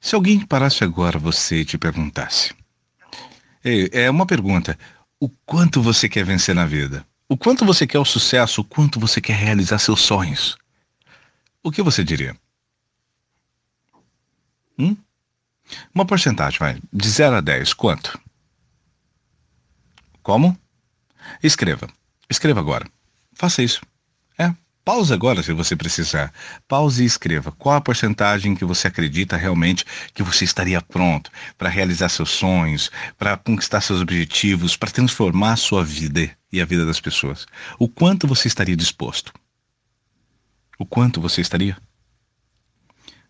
Se alguém parasse agora você e te perguntasse. É uma pergunta. O quanto você quer vencer na vida? O quanto você quer o sucesso? O quanto você quer realizar seus sonhos? O que você diria? Hum? Uma porcentagem, vai. De 0 a 10, quanto? Como? Escreva. Escreva agora. Faça isso. É. Pause agora se você precisar. Pause e escreva. Qual a porcentagem que você acredita realmente que você estaria pronto para realizar seus sonhos, para conquistar seus objetivos, para transformar a sua vida e a vida das pessoas? O quanto você estaria disposto? O quanto você estaria?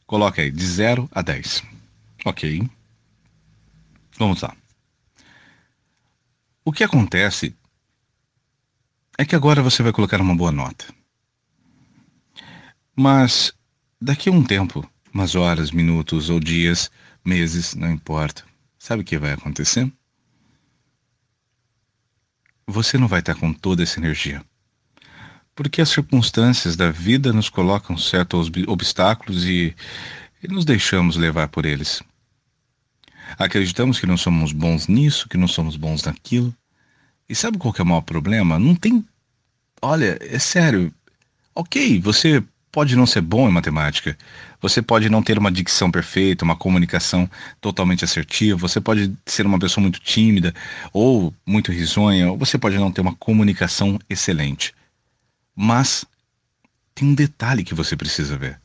Coloque aí, de 0 a 10. Ok. Vamos lá. O que acontece é que agora você vai colocar uma boa nota. Mas daqui a um tempo, umas horas, minutos ou dias, meses, não importa. Sabe o que vai acontecer? Você não vai estar com toda essa energia. Porque as circunstâncias da vida nos colocam certos obstáculos e, e nos deixamos levar por eles. Acreditamos que não somos bons nisso, que não somos bons naquilo. E sabe qual que é o maior problema? Não tem. Olha, é sério. Ok, você pode não ser bom em matemática. Você pode não ter uma dicção perfeita, uma comunicação totalmente assertiva. Você pode ser uma pessoa muito tímida ou muito risonha. Ou você pode não ter uma comunicação excelente. Mas tem um detalhe que você precisa ver.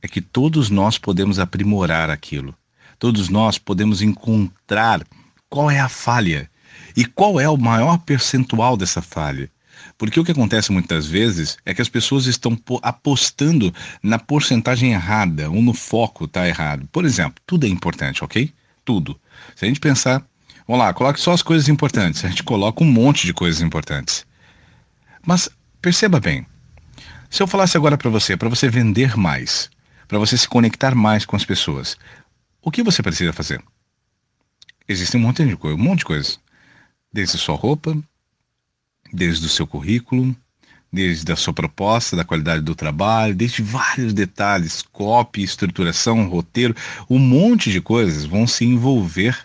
É que todos nós podemos aprimorar aquilo. Todos nós podemos encontrar qual é a falha e qual é o maior percentual dessa falha. Porque o que acontece muitas vezes é que as pessoas estão apostando na porcentagem errada ou no foco tá errado. Por exemplo, tudo é importante, ok? Tudo. Se a gente pensar, vamos lá, coloque só as coisas importantes. A gente coloca um monte de coisas importantes. Mas perceba bem, se eu falasse agora para você, para você vender mais, para você se conectar mais com as pessoas, o que você precisa fazer? Existe um monte de coisa, um monte de coisas. Desde sua roupa, desde o seu currículo, desde a sua proposta, da qualidade do trabalho, desde vários detalhes, copy, estruturação, roteiro, um monte de coisas vão se envolver,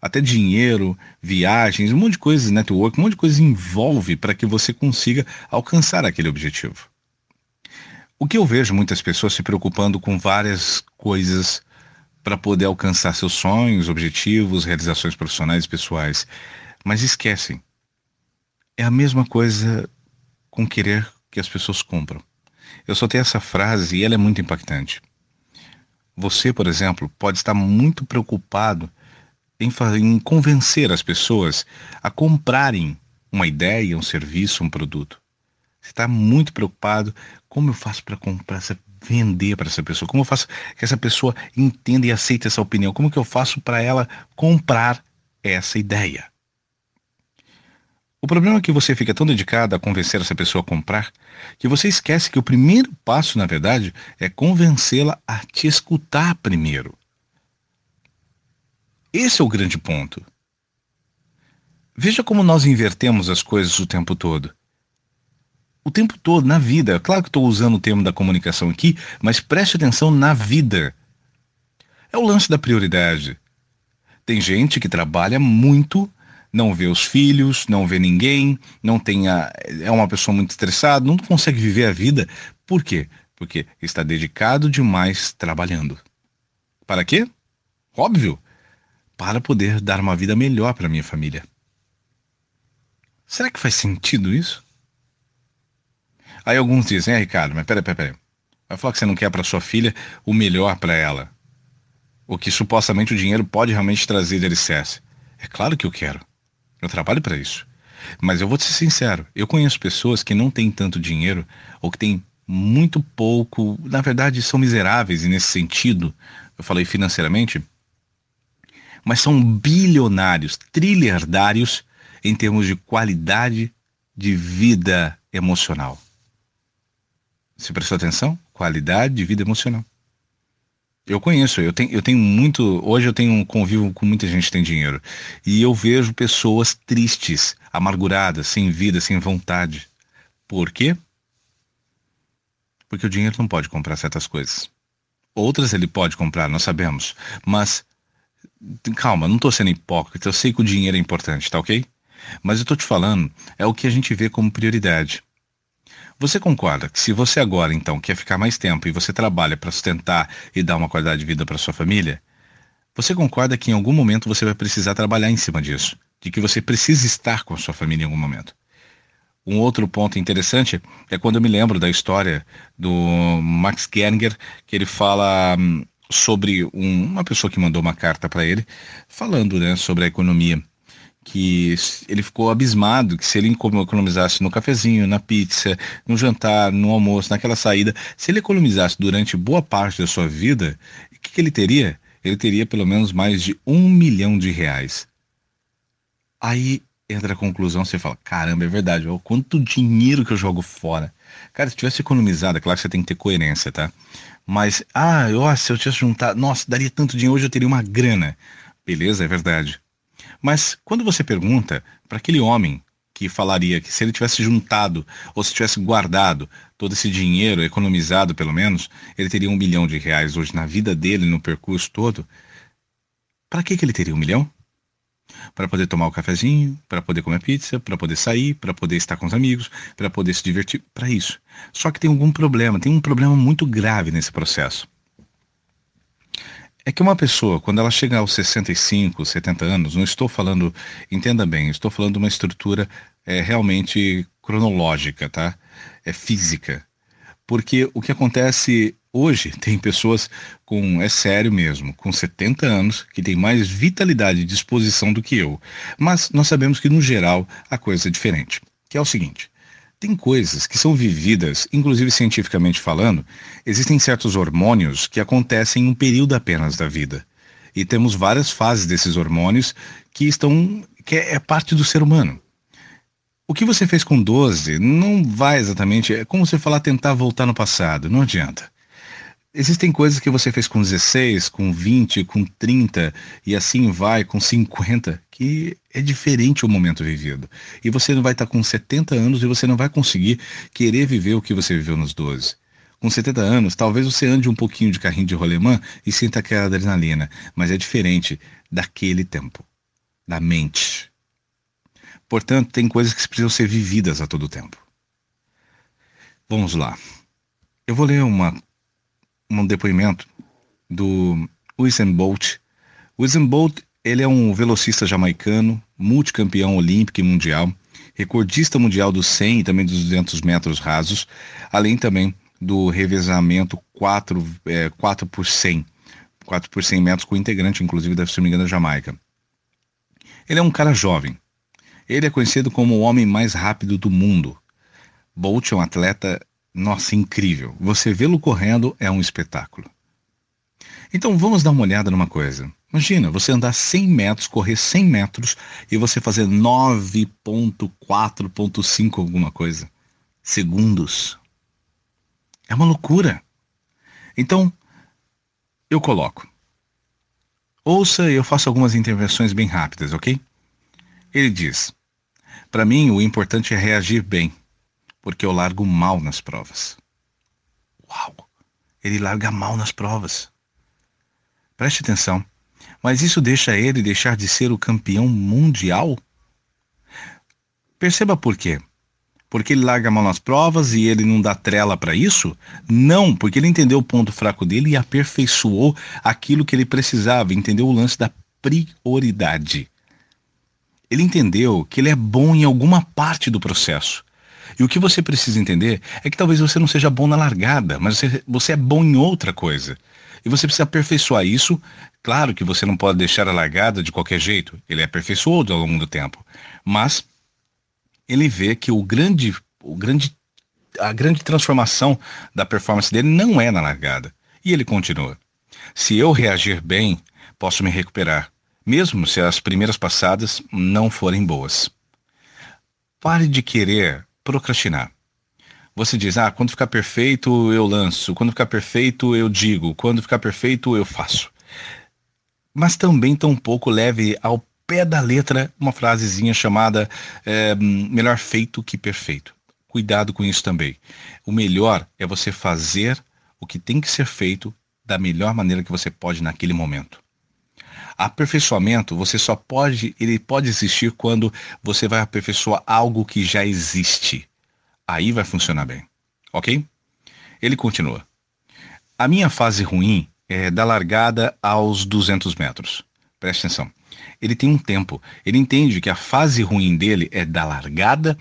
até dinheiro, viagens, um monte de coisas, network, um monte de coisas envolve para que você consiga alcançar aquele objetivo. O que eu vejo muitas pessoas se preocupando com várias coisas para poder alcançar seus sonhos, objetivos, realizações profissionais e pessoais. Mas esquecem. É a mesma coisa com querer que as pessoas compram. Eu só tenho essa frase e ela é muito impactante. Você, por exemplo, pode estar muito preocupado em, em convencer as pessoas a comprarem uma ideia, um serviço, um produto. Você está muito preocupado como eu faço para comprar vender para essa pessoa? Como eu faço que essa pessoa entenda e aceite essa opinião? Como que eu faço para ela comprar essa ideia? O problema é que você fica tão dedicado a convencer essa pessoa a comprar que você esquece que o primeiro passo, na verdade, é convencê-la a te escutar primeiro. Esse é o grande ponto. Veja como nós invertemos as coisas o tempo todo o tempo todo, na vida. Claro que estou usando o termo da comunicação aqui, mas preste atenção na vida. É o lance da prioridade. Tem gente que trabalha muito, não vê os filhos, não vê ninguém, não tem é uma pessoa muito estressada, não consegue viver a vida. Por quê? Porque está dedicado demais trabalhando. Para quê? Óbvio, para poder dar uma vida melhor para minha família. Será que faz sentido isso? Aí alguns dizem, é Ricardo, mas peraí, peraí, peraí. Vai falar que você não quer para sua filha o melhor para ela. O que supostamente o dinheiro pode realmente trazer de alicerce. É claro que eu quero. Eu trabalho para isso. Mas eu vou ser sincero, eu conheço pessoas que não têm tanto dinheiro ou que têm muito pouco, na verdade são miseráveis e nesse sentido, eu falei financeiramente, mas são bilionários, trilhardários em termos de qualidade de vida emocional. Você prestou atenção? Qualidade de vida emocional. Eu conheço, eu tenho, eu tenho muito. Hoje eu tenho um convívio com muita gente que tem dinheiro. E eu vejo pessoas tristes, amarguradas, sem vida, sem vontade. Por quê? Porque o dinheiro não pode comprar certas coisas. Outras ele pode comprar, nós sabemos. Mas, calma, não estou sendo hipócrita, eu sei que o dinheiro é importante, tá ok? Mas eu estou te falando, é o que a gente vê como prioridade. Você concorda que se você agora, então, quer ficar mais tempo e você trabalha para sustentar e dar uma qualidade de vida para sua família, você concorda que em algum momento você vai precisar trabalhar em cima disso? De que você precisa estar com a sua família em algum momento? Um outro ponto interessante é quando eu me lembro da história do Max Geringer, que ele fala hum, sobre um, uma pessoa que mandou uma carta para ele, falando né, sobre a economia. Que ele ficou abismado que se ele economizasse no cafezinho, na pizza, no jantar, no almoço, naquela saída, se ele economizasse durante boa parte da sua vida, o que, que ele teria? Ele teria pelo menos mais de um milhão de reais. Aí entra a conclusão, você fala, caramba, é verdade, olha quanto dinheiro que eu jogo fora. Cara, se tivesse economizado, é claro que você tem que ter coerência, tá? Mas, ah, ó, se eu tivesse juntado, nossa, daria tanto dinheiro, hoje eu teria uma grana. Beleza, é verdade. Mas quando você pergunta para aquele homem que falaria que se ele tivesse juntado ou se tivesse guardado todo esse dinheiro, economizado pelo menos, ele teria um milhão de reais hoje na vida dele, no percurso todo. Para que, que ele teria um milhão? para poder tomar o cafezinho, para poder comer pizza, para poder sair, para poder estar com os amigos, para poder se divertir, para isso. Só que tem algum problema, tem um problema muito grave nesse processo. É que uma pessoa, quando ela chega aos 65, 70 anos, não estou falando, entenda bem, estou falando de uma estrutura é, realmente cronológica, tá? É física. Porque o que acontece Hoje tem pessoas com, é sério mesmo, com 70 anos, que tem mais vitalidade e disposição do que eu. Mas nós sabemos que no geral a coisa é diferente. Que é o seguinte, tem coisas que são vividas, inclusive cientificamente falando, existem certos hormônios que acontecem em um período apenas da vida. E temos várias fases desses hormônios que estão que é, é parte do ser humano. O que você fez com 12 não vai exatamente, é como você falar tentar voltar no passado, não adianta. Existem coisas que você fez com 16, com 20, com 30 e assim vai, com 50, que é diferente o momento vivido. E você não vai estar com 70 anos e você não vai conseguir querer viver o que você viveu nos 12. Com 70 anos, talvez você ande um pouquinho de carrinho de rolemã e sinta aquela adrenalina, mas é diferente daquele tempo, da mente. Portanto, tem coisas que precisam ser vividas a todo tempo. Vamos lá. Eu vou ler uma um depoimento do Usain Bolt. Usain Bolt ele é um velocista jamaicano, multicampeão olímpico e mundial, recordista mundial dos 100 e também dos 200 metros rasos, além também do revezamento 4, é, 4 por 100, 4 por 100 metros com integrante, inclusive, da, engano, da Jamaica. Ele é um cara jovem. Ele é conhecido como o homem mais rápido do mundo. Bolt é um atleta nossa, incrível. Você vê-lo correndo é um espetáculo. Então vamos dar uma olhada numa coisa. Imagina, você andar 100 metros, correr 100 metros e você fazer 9.4.5 alguma coisa. Segundos. É uma loucura. Então, eu coloco. Ouça, eu faço algumas intervenções bem rápidas, ok? Ele diz: Para mim, o importante é reagir bem porque eu largo mal nas provas. Uau! Ele larga mal nas provas. Preste atenção. Mas isso deixa ele deixar de ser o campeão mundial? Perceba por quê. Porque ele larga mal nas provas e ele não dá trela para isso? Não, porque ele entendeu o ponto fraco dele e aperfeiçoou aquilo que ele precisava, entendeu o lance da prioridade. Ele entendeu que ele é bom em alguma parte do processo. E o que você precisa entender é que talvez você não seja bom na largada, mas você, você é bom em outra coisa. E você precisa aperfeiçoar isso. Claro que você não pode deixar a largada de qualquer jeito. Ele é aperfeiçoou ao longo do tempo. Mas ele vê que o grande, o grande, a grande transformação da performance dele não é na largada. E ele continua. Se eu reagir bem, posso me recuperar, mesmo se as primeiras passadas não forem boas. Pare de querer procrastinar. Você diz, ah, quando ficar perfeito eu lanço, quando ficar perfeito eu digo, quando ficar perfeito eu faço. Mas também tão pouco leve ao pé da letra uma frasezinha chamada é, melhor feito que perfeito. Cuidado com isso também. O melhor é você fazer o que tem que ser feito da melhor maneira que você pode naquele momento. Aperfeiçoamento, você só pode, ele pode existir quando você vai aperfeiçoar algo que já existe. Aí vai funcionar bem. Ok? Ele continua. A minha fase ruim é da largada aos 200 metros. Preste atenção. Ele tem um tempo. Ele entende que a fase ruim dele é da largada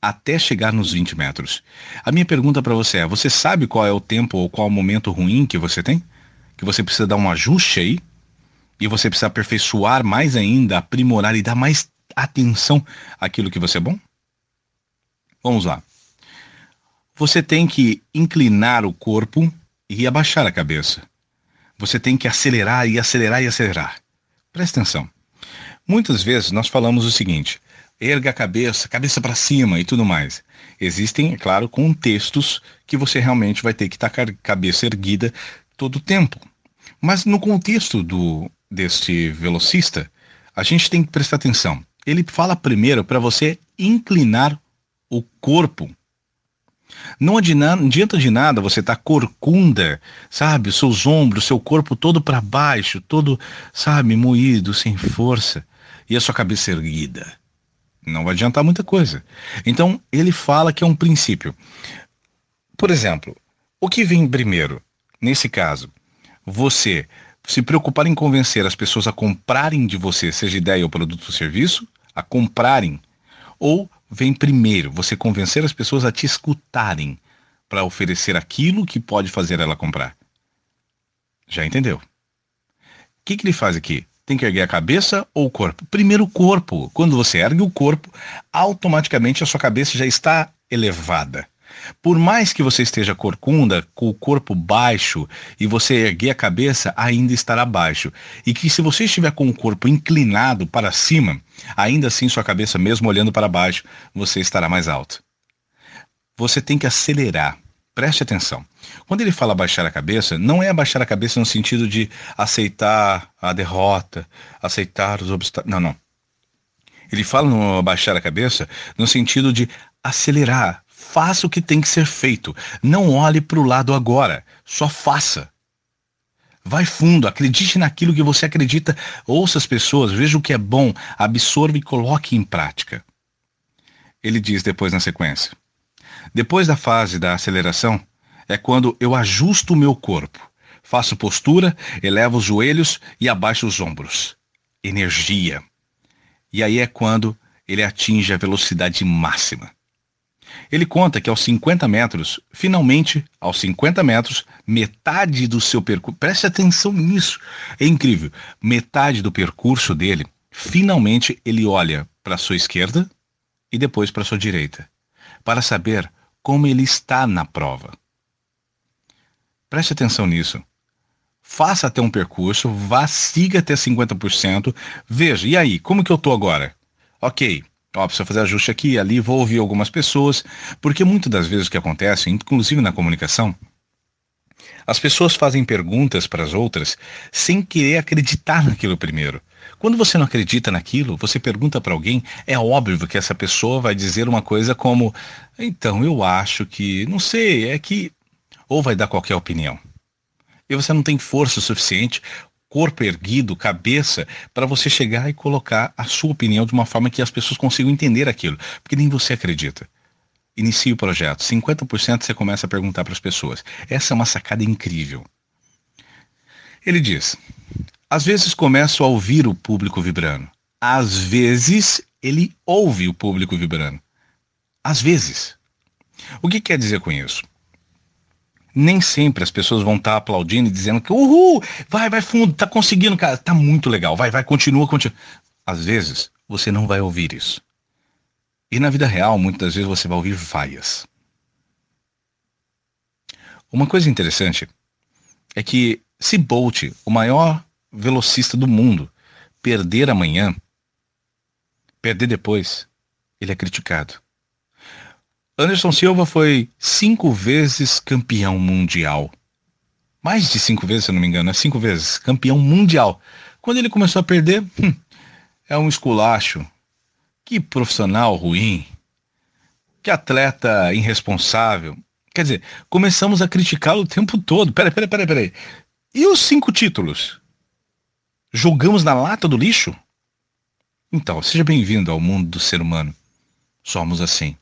até chegar nos 20 metros. A minha pergunta para você é: você sabe qual é o tempo ou qual é o momento ruim que você tem? Que você precisa dar um ajuste aí? E você precisa aperfeiçoar mais ainda, aprimorar e dar mais atenção àquilo que você é bom? Vamos lá. Você tem que inclinar o corpo e abaixar a cabeça. Você tem que acelerar e acelerar e acelerar. Presta atenção. Muitas vezes nós falamos o seguinte: erga a cabeça, cabeça para cima e tudo mais. Existem, é claro, contextos que você realmente vai ter que estar com a cabeça erguida todo o tempo. Mas no contexto do deste velocista, a gente tem que prestar atenção. Ele fala primeiro para você inclinar o corpo. Não adianta de nada você estar tá corcunda, sabe? Os seus ombros, seu corpo todo para baixo, todo, sabe, moído, sem força, e a sua cabeça erguida. Não vai adiantar muita coisa. Então, ele fala que é um princípio. Por exemplo, o que vem primeiro? Nesse caso, você se preocupar em convencer as pessoas a comprarem de você, seja ideia ou produto ou serviço, a comprarem, ou vem primeiro você convencer as pessoas a te escutarem para oferecer aquilo que pode fazer ela comprar? Já entendeu? O que, que ele faz aqui? Tem que erguer a cabeça ou o corpo? Primeiro o corpo. Quando você ergue o corpo, automaticamente a sua cabeça já está elevada. Por mais que você esteja corcunda, com o corpo baixo e você erguer a cabeça, ainda estará baixo. E que se você estiver com o corpo inclinado para cima, ainda assim sua cabeça, mesmo olhando para baixo, você estará mais alto. Você tem que acelerar. Preste atenção. Quando ele fala baixar a cabeça, não é abaixar a cabeça no sentido de aceitar a derrota, aceitar os obstáculos. Não, não. Ele fala no abaixar a cabeça no sentido de acelerar. Faça o que tem que ser feito. Não olhe para o lado agora. Só faça. Vai fundo, acredite naquilo que você acredita, ouça as pessoas, veja o que é bom, absorva e coloque em prática. Ele diz depois na sequência. Depois da fase da aceleração, é quando eu ajusto o meu corpo. Faço postura, elevo os joelhos e abaixo os ombros. Energia. E aí é quando ele atinge a velocidade máxima. Ele conta que aos 50 metros, finalmente, aos 50 metros, metade do seu percurso. Preste atenção nisso. É incrível. Metade do percurso dele, finalmente ele olha para sua esquerda e depois para sua direita, para saber como ele está na prova. Preste atenção nisso. Faça até um percurso, vá, siga até 50%, veja, e aí, como que eu tô agora? Ok, ó, precisa fazer ajuste aqui ali, vou ouvir algumas pessoas, porque muitas das vezes o que acontece, inclusive na comunicação, as pessoas fazem perguntas para as outras sem querer acreditar naquilo primeiro. Quando você não acredita naquilo, você pergunta para alguém, é óbvio que essa pessoa vai dizer uma coisa como: então, eu acho que, não sei, é que. Ou vai dar qualquer opinião. E você não tem força suficiente, corpo erguido, cabeça, para você chegar e colocar a sua opinião de uma forma que as pessoas consigam entender aquilo. Porque nem você acredita. Inicie o projeto. 50% você começa a perguntar para as pessoas. Essa é uma sacada incrível. Ele diz: às vezes começo a ouvir o público vibrando. Às vezes ele ouve o público vibrando. Às vezes. O que quer dizer com isso? Nem sempre as pessoas vão estar aplaudindo e dizendo que uhul, vai, vai fundo, tá conseguindo, cara, tá muito legal, vai, vai, continua, continua. Às vezes você não vai ouvir isso. E na vida real, muitas vezes você vai ouvir vaias. Uma coisa interessante é que se Bolt, o maior velocista do mundo, perder amanhã, perder depois, ele é criticado. Anderson Silva foi cinco vezes campeão mundial. Mais de cinco vezes, se eu não me engano, é cinco vezes campeão mundial. Quando ele começou a perder, hum, é um esculacho. Que profissional ruim. Que atleta irresponsável. Quer dizer, começamos a criticá-lo o tempo todo. Peraí, peraí, peraí, peraí. E os cinco títulos? Jogamos na lata do lixo? Então, seja bem-vindo ao mundo do ser humano. Somos assim.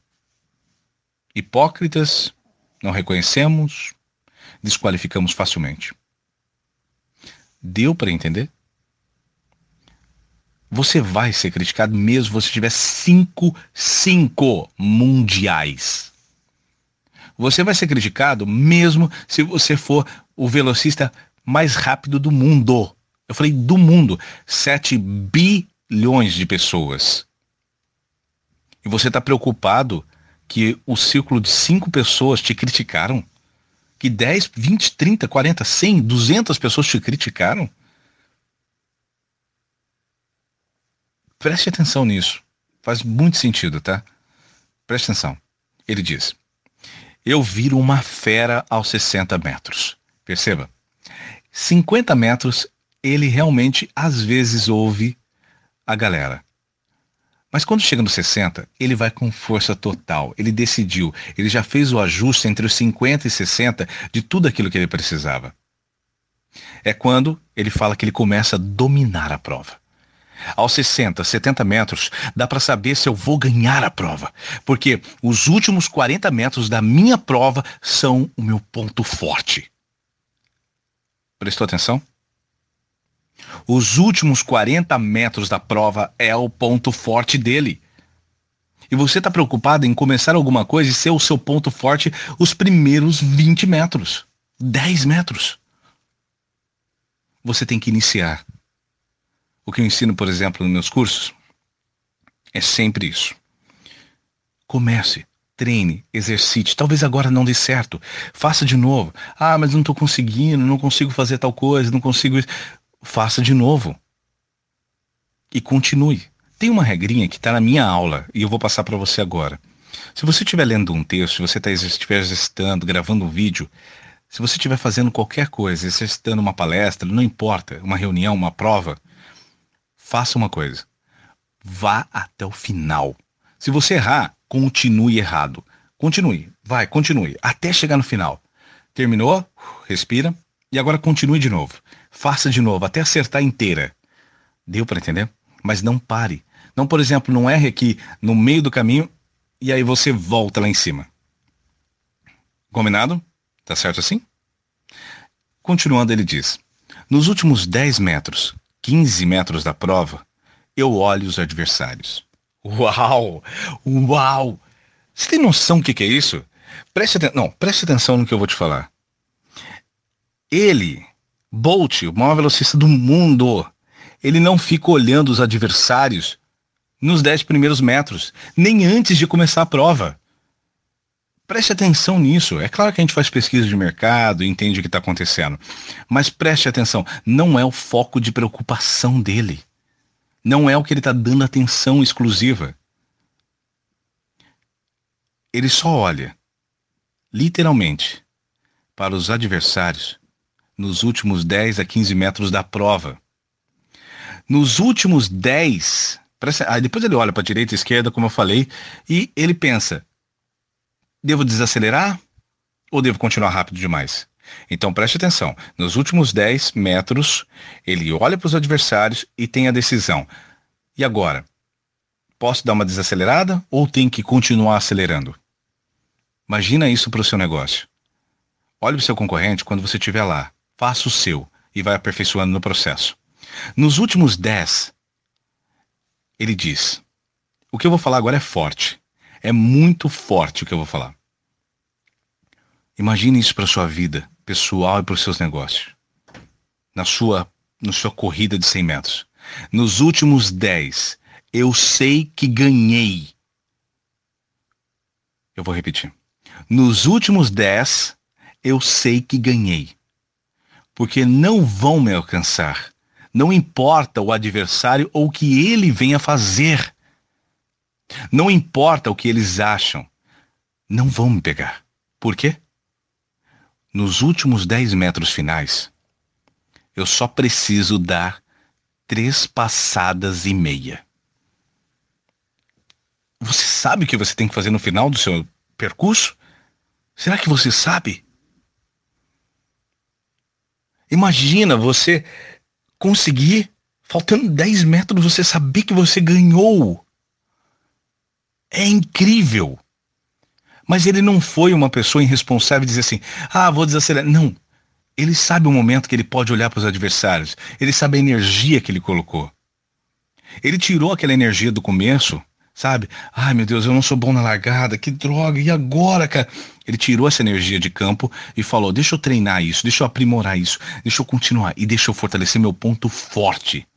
Hipócritas, não reconhecemos, desqualificamos facilmente. Deu para entender? Você vai ser criticado mesmo se você tiver cinco, cinco mundiais. Você vai ser criticado mesmo se você for o velocista mais rápido do mundo. Eu falei do mundo. 7 bilhões de pessoas. E você está preocupado que o círculo de cinco pessoas te criticaram? Que 10, 20, 30, 40, 100, 200 pessoas te criticaram? Preste atenção nisso. Faz muito sentido, tá? Preste atenção. Ele diz: Eu viro uma fera aos 60 metros. Perceba. 50 metros, ele realmente às vezes ouve a galera. Mas quando chega no 60, ele vai com força total. Ele decidiu, ele já fez o ajuste entre os 50 e 60 de tudo aquilo que ele precisava. É quando ele fala que ele começa a dominar a prova. Aos 60, 70 metros, dá para saber se eu vou ganhar a prova, porque os últimos 40 metros da minha prova são o meu ponto forte. Prestou atenção? Os últimos 40 metros da prova é o ponto forte dele. E você está preocupado em começar alguma coisa e ser o seu ponto forte os primeiros 20 metros, 10 metros. Você tem que iniciar. O que eu ensino, por exemplo, nos meus cursos é sempre isso. Comece, treine, exercite. Talvez agora não dê certo. Faça de novo. Ah, mas não estou conseguindo, não consigo fazer tal coisa, não consigo faça de novo. E continue. Tem uma regrinha que está na minha aula e eu vou passar para você agora. Se você estiver lendo um texto, se você tá, estiver exercitando, gravando um vídeo, se você estiver fazendo qualquer coisa, exercitando uma palestra, não importa, uma reunião, uma prova, faça uma coisa. Vá até o final. Se você errar, continue errado. Continue, vai, continue, até chegar no final. Terminou? Respira. E agora continue de novo. Faça de novo, até acertar inteira. Deu para entender? Mas não pare. Não, por exemplo, não erre aqui no meio do caminho e aí você volta lá em cima. Combinado? Tá certo assim? Continuando, ele diz: Nos últimos 10 metros, 15 metros da prova, eu olho os adversários. Uau! Uau! Você tem noção do que, que é isso? Preste. Não, preste atenção no que eu vou te falar. Ele Bolt, o maior velocista do mundo, ele não fica olhando os adversários nos 10 primeiros metros, nem antes de começar a prova. Preste atenção nisso. É claro que a gente faz pesquisa de mercado entende o que está acontecendo. Mas preste atenção, não é o foco de preocupação dele. Não é o que ele está dando atenção exclusiva. Ele só olha, literalmente, para os adversários nos últimos 10 a 15 metros da prova. Nos últimos 10, aí depois ele olha para a direita e esquerda, como eu falei, e ele pensa: devo desacelerar ou devo continuar rápido demais? Então preste atenção. Nos últimos 10 metros, ele olha para os adversários e tem a decisão. E agora? Posso dar uma desacelerada ou tem que continuar acelerando? Imagina isso para o seu negócio. Olhe para o seu concorrente quando você estiver lá faça o seu e vai aperfeiçoando no processo. Nos últimos dez, ele diz: o que eu vou falar agora é forte. É muito forte o que eu vou falar. Imagine isso para sua vida pessoal e para os seus negócios. Na sua, na sua corrida de 100 metros. Nos últimos 10, eu sei que ganhei. Eu vou repetir. Nos últimos 10, eu sei que ganhei porque não vão me alcançar. Não importa o adversário ou o que ele venha fazer. Não importa o que eles acham. Não vão me pegar. Por quê? Nos últimos 10 metros finais, eu só preciso dar três passadas e meia. Você sabe o que você tem que fazer no final do seu percurso? Será que você sabe? Imagina você conseguir, faltando 10 metros, você saber que você ganhou. É incrível. Mas ele não foi uma pessoa irresponsável e dizer assim: ah, vou desacelerar. Não. Ele sabe o momento que ele pode olhar para os adversários. Ele sabe a energia que ele colocou. Ele tirou aquela energia do começo, sabe? Ai meu Deus, eu não sou bom na largada, que droga, e agora, cara? Ele tirou essa energia de campo e falou: deixa eu treinar isso, deixa eu aprimorar isso, deixa eu continuar e deixa eu fortalecer meu ponto forte.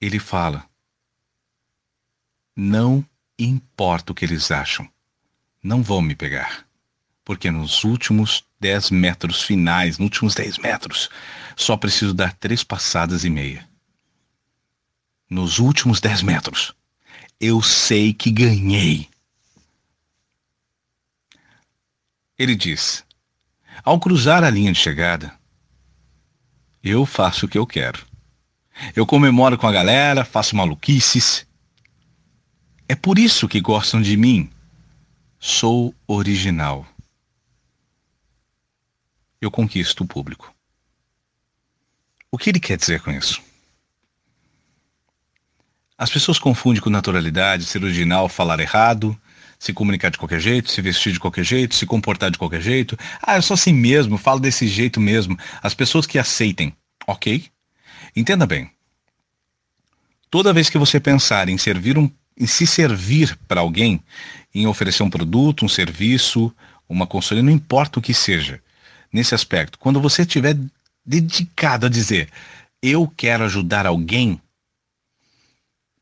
Ele fala: não importa o que eles acham, não vão me pegar. Porque nos últimos 10 metros finais, nos últimos 10 metros, só preciso dar três passadas e meia. Nos últimos 10 metros, eu sei que ganhei. Ele diz: Ao cruzar a linha de chegada, eu faço o que eu quero. Eu comemoro com a galera, faço maluquices. É por isso que gostam de mim. Sou original. Eu conquisto o público. O que ele quer dizer com isso? As pessoas confundem com naturalidade, ser original, falar errado, se comunicar de qualquer jeito, se vestir de qualquer jeito, se comportar de qualquer jeito. Ah, eu sou assim mesmo, falo desse jeito mesmo. As pessoas que aceitem, ok? Entenda bem. Toda vez que você pensar em servir um, em se servir para alguém, em oferecer um produto, um serviço, uma consultoria, não importa o que seja, nesse aspecto, quando você estiver dedicado a dizer, eu quero ajudar alguém,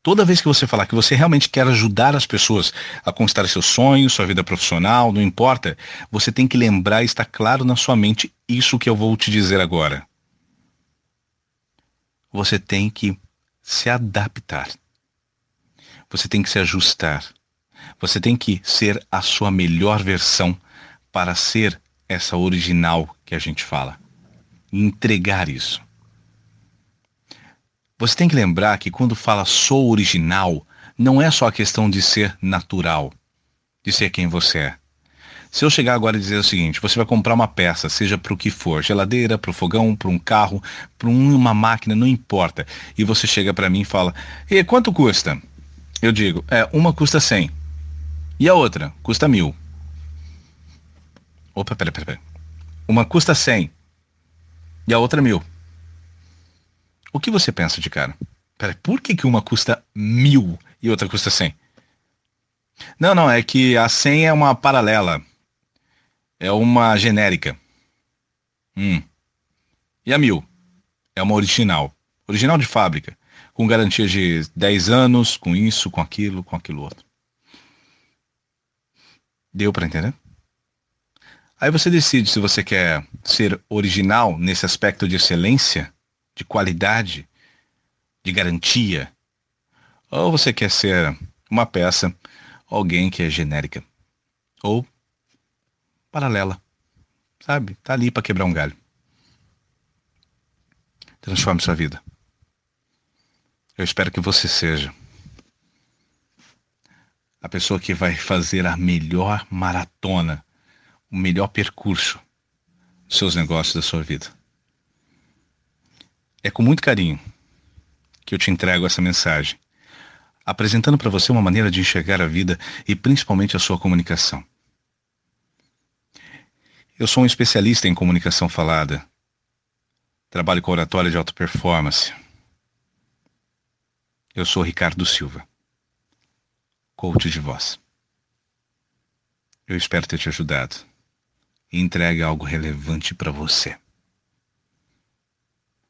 Toda vez que você falar que você realmente quer ajudar as pessoas a conquistar seus sonhos, sua vida profissional, não importa, você tem que lembrar e estar claro na sua mente isso que eu vou te dizer agora. Você tem que se adaptar. Você tem que se ajustar. Você tem que ser a sua melhor versão para ser essa original que a gente fala. Entregar isso. Você tem que lembrar que quando fala sou original, não é só a questão de ser natural, de ser quem você é. Se eu chegar agora e dizer o seguinte, você vai comprar uma peça, seja para o que for, geladeira, para o fogão, para um carro, para uma máquina, não importa, e você chega para mim e fala, e quanto custa? Eu digo, é, uma custa 100 e a outra custa mil. Opa, peraí, peraí, peraí. Uma custa 100 e a outra mil. O que você pensa de cara? Peraí, por que, que uma custa mil e outra custa cem? Não, não, é que a 100 é uma paralela. É uma genérica. Hum. E a mil? É uma original. Original de fábrica. Com garantia de 10 anos, com isso, com aquilo, com aquilo outro. Deu para entender? Aí você decide se você quer ser original nesse aspecto de excelência de qualidade, de garantia? Ou você quer ser uma peça, alguém que é genérica? Ou paralela? Sabe? Tá ali para quebrar um galho. Transforme sua vida. Eu espero que você seja a pessoa que vai fazer a melhor maratona, o melhor percurso dos seus negócios da sua vida. É com muito carinho que eu te entrego essa mensagem, apresentando para você uma maneira de enxergar a vida e principalmente a sua comunicação. Eu sou um especialista em comunicação falada. Trabalho com oratória de alta performance. Eu sou Ricardo Silva, coach de voz. Eu espero ter te ajudado e entregue algo relevante para você.